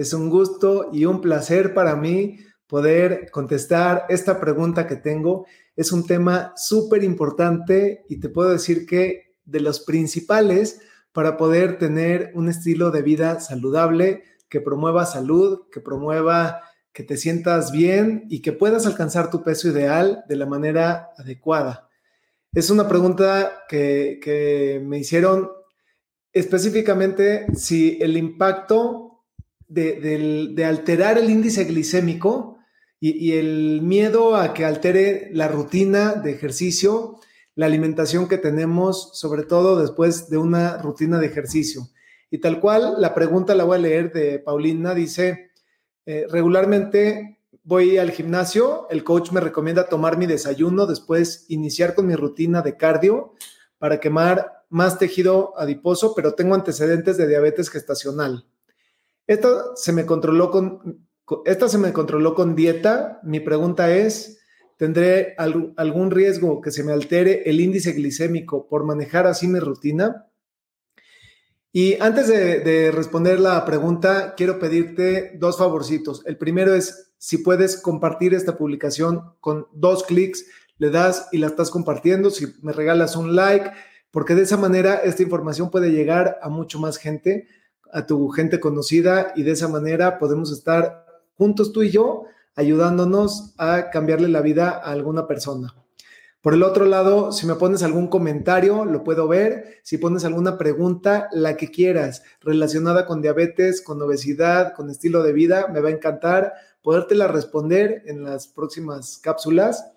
es un gusto y un placer para mí poder contestar esta pregunta que tengo. Es un tema súper importante y te puedo decir que de los principales para poder tener un estilo de vida saludable que promueva salud, que promueva que te sientas bien y que puedas alcanzar tu peso ideal de la manera adecuada. Es una pregunta que, que me hicieron específicamente si el impacto de, alterar el índice glicémico y, el miedo a que altere la rutina de ejercicio, la alimentación que tenemos, sobre todo después de una rutina de ejercicio. Y tal cual, la pregunta la voy a leer de Paulina, dice, eh, regularmente voy al gimnasio, el coach me recomienda tomar mi desayuno, después iniciar con mi rutina de cardio para quemar más tejido adiposo, pero tengo antecedentes de diabetes gestacional. Esto se me controló con, esta se me controló con dieta. Mi pregunta es, ¿tendré algún riesgo que se me altere el índice glicémico por manejar así mi rutina? Y antes de, responder la pregunta, quiero pedirte dos favorcitos. El primero es si puedes compartir esta publicación con dos clics, le das y la estás compartiendo, si me regalas un like, porque de esa manera esta información puede llegar a mucho más gente a tu gente conocida y de esa manera podemos estar juntos tú y yo ayudándonos a cambiarle la vida a alguna persona. Por el otro lado, si me pones algún comentario, lo puedo ver. Si pones alguna pregunta, la que quieras, relacionada con diabetes, con obesidad, con estilo de vida, me va a encantar podértela responder en las próximas cápsulas.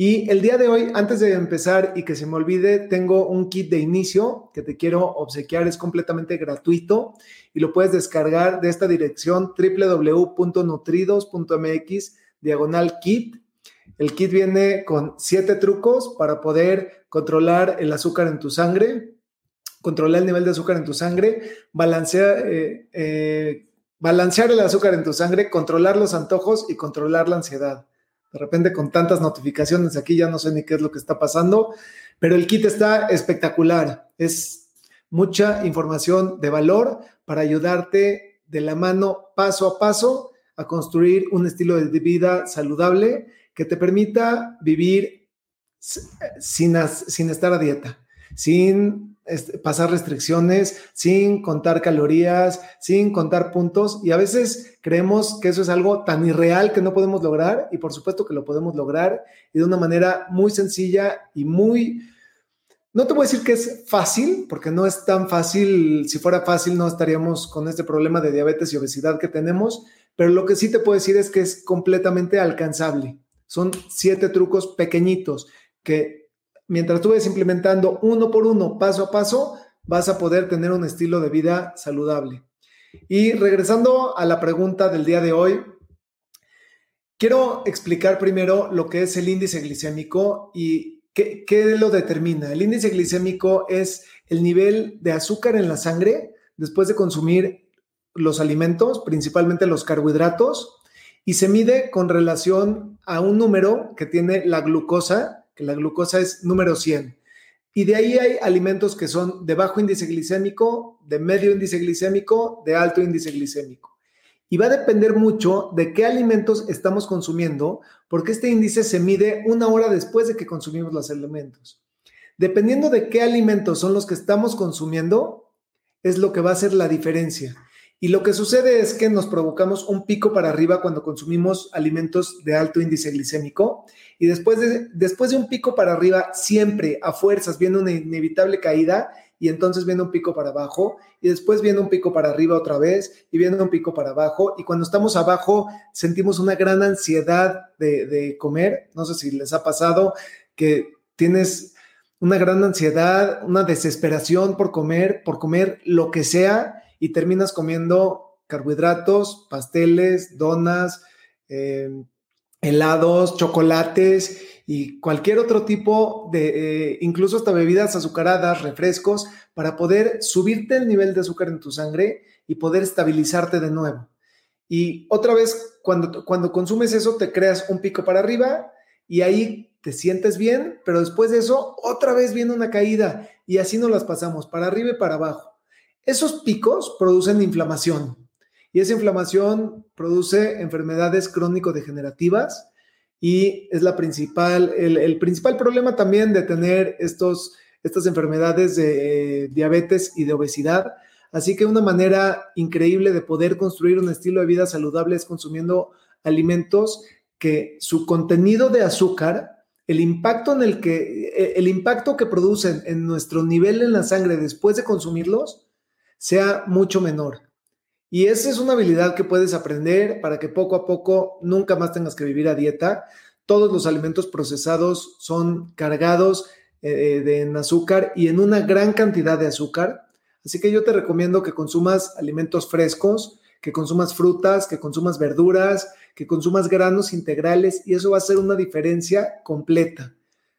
Y el día de hoy, antes de empezar y que se me olvide, tengo un kit de inicio que te quiero obsequiar, es completamente gratuito y lo puedes descargar de esta dirección www.nutridos.mx diagonal kit. El kit viene con siete trucos para poder controlar el azúcar en tu sangre, controlar el nivel de azúcar en tu sangre, balancear, eh, eh, balancear el azúcar en tu sangre, controlar los antojos y controlar la ansiedad. De repente con tantas notificaciones aquí ya no sé ni qué es lo que está pasando, pero el kit está espectacular. Es mucha información de valor para ayudarte de la mano paso a paso a construir un estilo de vida saludable que te permita vivir sin, sin estar a dieta, sin pasar restricciones, sin contar calorías, sin contar puntos. Y a veces creemos que eso es algo tan irreal que no podemos lograr y por supuesto que lo podemos lograr y de una manera muy sencilla y muy... No te voy a decir que es fácil, porque no es tan fácil. Si fuera fácil, no estaríamos con este problema de diabetes y obesidad que tenemos, pero lo que sí te puedo decir es que es completamente alcanzable. Son siete trucos pequeñitos que mientras tú ves implementando uno por uno, paso a paso, vas a poder tener un estilo de vida saludable. Y regresando a la pregunta del día de hoy, quiero explicar primero lo que es el índice glicémico y qué, lo determina. El índice glicémico es el nivel de azúcar en la sangre después de consumir los alimentos, principalmente los carbohidratos, y se mide con relación a un número que tiene la glucosa que la glucosa es número 100. Y de ahí hay alimentos que son de bajo índice glicémico, de medio índice glicémico, de alto índice glicémico. Y va a depender mucho de qué alimentos estamos consumiendo, porque este índice se mide una hora después de que consumimos los alimentos. Dependiendo de qué alimentos son los que estamos consumiendo, es lo que va a hacer la diferencia. Y lo que sucede es que nos provocamos un pico para arriba cuando consumimos alimentos de alto índice glicémico. Y después de, después de un pico para arriba, siempre a fuerzas viene una inevitable caída y entonces viene un pico para abajo. Y después viene un pico para arriba otra vez y viene un pico para abajo. Y cuando estamos abajo sentimos una gran ansiedad de, de comer. No sé si les ha pasado que tienes una gran ansiedad, una desesperación por comer, por comer lo que sea y terminas comiendo carbohidratos, pasteles, donas, eh, helados, chocolates y cualquier otro tipo de, eh, incluso hasta bebidas azucaradas, refrescos, para poder subirte el nivel de azúcar en tu sangre y poder estabilizarte de nuevo. Y otra vez, cuando, cuando consumes eso, te creas un pico para arriba y ahí te sientes bien, pero después de eso, otra vez viene una caída y así nos las pasamos, para arriba y para abajo. Esos picos producen inflamación y esa inflamación produce enfermedades crónico-degenerativas y es la principal, el, principal problema también de tener estos, estas enfermedades de eh, diabetes y de obesidad. Así que una manera increíble de poder construir un estilo de vida saludable es consumiendo alimentos que su contenido de azúcar, el impacto en el que, e, el impacto que producen en nuestro nivel en la sangre después de consumirlos sea mucho menor. Y esa es una habilidad que puedes aprender para que poco a poco nunca más tengas que vivir a dieta. Todos los alimentos procesados son cargados eh, de azúcar y en una gran cantidad de azúcar. Así que yo te recomiendo que consumas alimentos frescos, que consumas frutas, que consumas verduras, que consumas granos integrales y eso va a ser una diferencia completa.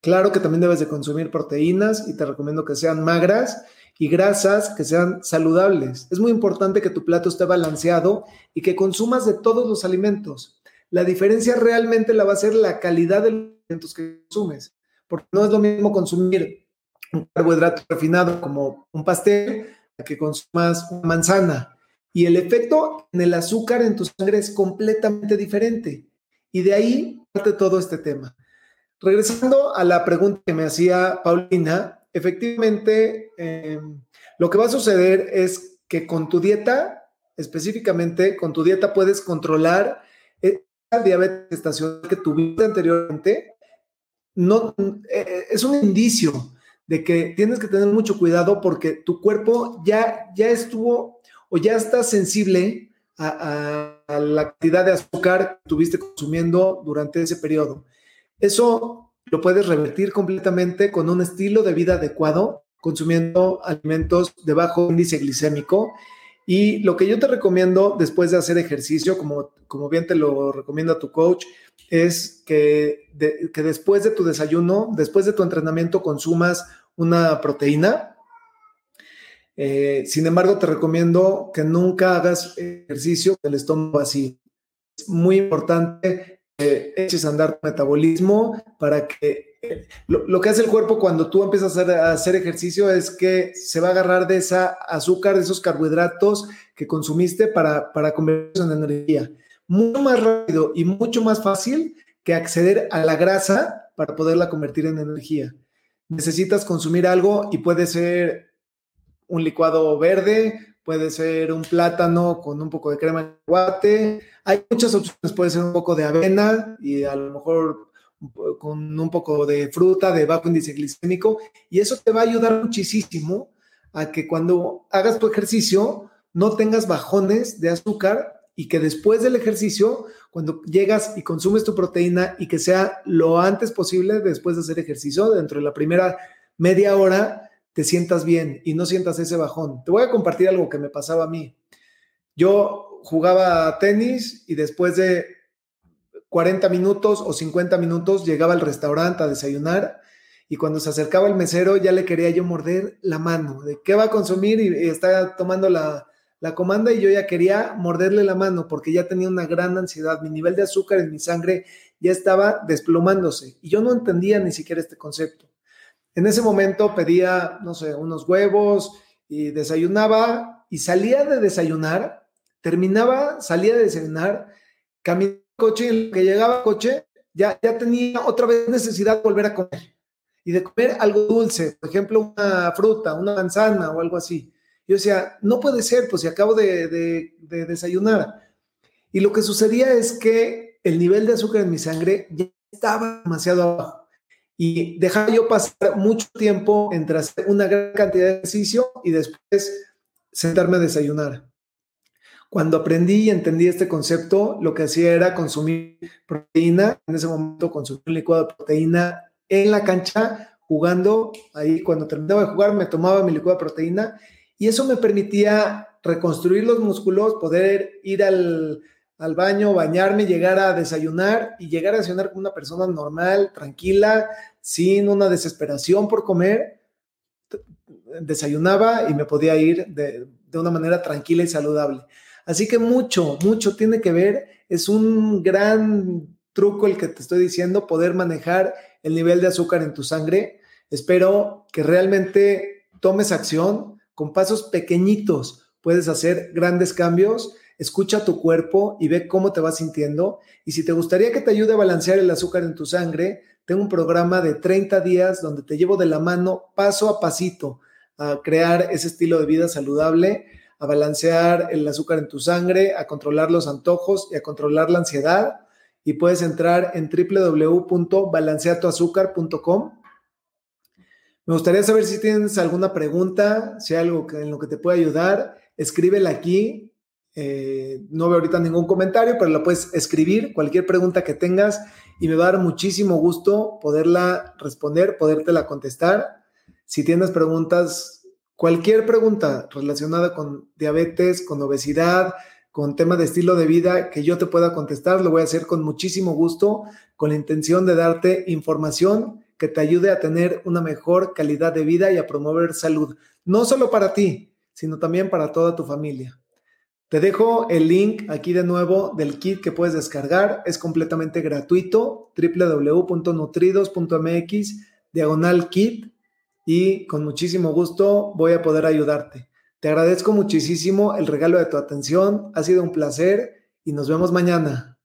Claro que también debes de consumir proteínas y te recomiendo que sean magras y grasas que sean saludables. Es muy importante que tu plato esté balanceado y que consumas de todos los alimentos. La diferencia realmente la va a ser la calidad de los alimentos que consumes, porque no es lo mismo consumir un carbohidrato refinado como un pastel que consumas una manzana. Y el efecto en el azúcar en tu sangre es completamente diferente. Y de ahí parte todo este tema. Regresando a la pregunta que me hacía Paulina, efectivamente, em, lo que va a suceder es que con tu dieta, específicamente con tu dieta puedes controlar esa diabetes estacional que tuviste anteriormente. No, eh, es un indicio de que tienes que tener mucho cuidado porque tu cuerpo ya, ya estuvo o ya está sensible a, a la cantidad de azúcar que tuviste consumiendo durante ese periodo. Eso lo puedes revertir completamente con un estilo de vida adecuado, consumiendo alimentos de bajo índice glicémico. Y lo que yo te recomiendo después de hacer ejercicio, como, como bien te lo recomiendo a tu coach, es que, que después de tu desayuno, después de tu entrenamiento, consumas una proteína. Eh, sin embargo, te recomiendo que nunca hagas ejercicio con el estómago así. Es muy importante eches a andar tu metabolismo para que lo, que hace el cuerpo cuando tú empiezas a hacer, ejercicio es que se va a agarrar de esa azúcar, de esos carbohidratos que consumiste para, para convertirlos en energía. Mucho más rápido y mucho más fácil que acceder a la grasa para poderla convertir en energía. Necesitas consumir algo y puede ser un licuado verde, puede ser un plátano con un poco de crema de guate. Hay muchas opciones, puede ser un poco de avena y a lo mejor con un poco de fruta de bajo índice glicémico y eso te va a ayudar muchísimo a que cuando hagas tu ejercicio no tengas bajones de azúcar y que después del ejercicio, cuando llegas y consumes tu proteína y que sea lo antes posible después de hacer ejercicio, dentro de la primera media hora, te sientas bien y no sientas ese bajón. Te voy a compartir algo que me pasaba a mí. Yo jugaba tenis y después de 40 minutos o 50 minutos llegaba al restaurante a desayunar y cuando se acercaba el mesero ya le quería yo morder la mano de qué va a consumir y, está tomando la, la comanda y yo ya quería morderle la mano porque ya tenía una gran ansiedad. Mi nivel de azúcar en mi sangre ya estaba desplomándose y yo no entendía ni siquiera este concepto. En ese momento pedía, no sé, unos huevos y desayunaba y salía de desayunar, terminaba, salía de desayunar, caminaba al coche y en lo que llegaba al coche ya, ya tenía otra vez necesidad de volver a comer y de comer algo dulce, por ejemplo, una fruta, una manzana o algo así. Yo decía, no puede ser, pues si acabo de, de desayunar. Y lo que sucedía es que el nivel de azúcar en mi sangre ya estaba demasiado abajo y dejaba yo pasar mucho tiempo entre hacer una gran cantidad de ejercicio y después sentarme a desayunar. Cuando aprendí y entendí este concepto, lo que hacía era consumir proteína, en ese momento consumir un licuado de proteína en la cancha, jugando, ahí cuando terminaba de jugar me tomaba mi licuado de proteína y eso me permitía reconstruir los músculos, poder ir al, al baño, bañarme, llegar a desayunar y llegar a desayunar como una persona normal, tranquila, sin una desesperación por comer. Desayunaba y me podía ir de, de una manera tranquila y saludable. Así que mucho, mucho tiene que ver. Es un gran truco el que te estoy diciendo, poder manejar el nivel de azúcar en tu sangre. Espero que realmente tomes acción con pasos pequeñitos. Puedes hacer grandes cambios. Escucha tu cuerpo y ve cómo te vas sintiendo. Y si te gustaría que te ayude a balancear el azúcar en tu sangre, tengo un programa de 30 días donde te llevo de la mano paso a pasito a crear ese estilo de vida saludable, a balancear el azúcar en tu sangre, a controlar los antojos y a controlar la ansiedad y puedes entrar en www.balanceatoazúcar.com. Me gustaría saber si tienes alguna pregunta, si hay algo en lo que te pueda ayudar, escríbela aquí. Eh, no veo ahorita ningún comentario, pero la puedes escribir, cualquier pregunta que tengas, y me va a dar muchísimo gusto poderla responder, podértela contestar. Si tienes preguntas, cualquier pregunta relacionada con diabetes, con obesidad, con tema de estilo de vida que yo te pueda contestar, lo voy a hacer con muchísimo gusto, con la intención de darte información que te ayude a tener una mejor calidad de vida y a promover salud, no solo para ti, sino también para toda tu familia. Te dejo el link aquí de nuevo del kit que puedes descargar, es completamente gratuito, www.nutridos.mx, diagonal kit, y con muchísimo gusto voy a poder ayudarte. Te agradezco muchísimo el regalo de tu atención, ha sido un placer y nos vemos mañana.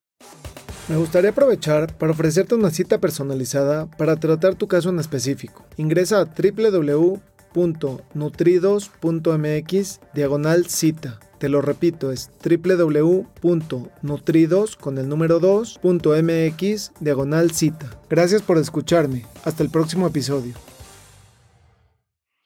Me gustaría aprovechar para ofrecerte una cita personalizada para tratar tu caso en específico. Ingresa a www.nutridos.mx diagonal cita. Te lo repito, es www.nutridos con el número 2.mx diagonal cita. Gracias por escucharme. Hasta el próximo episodio.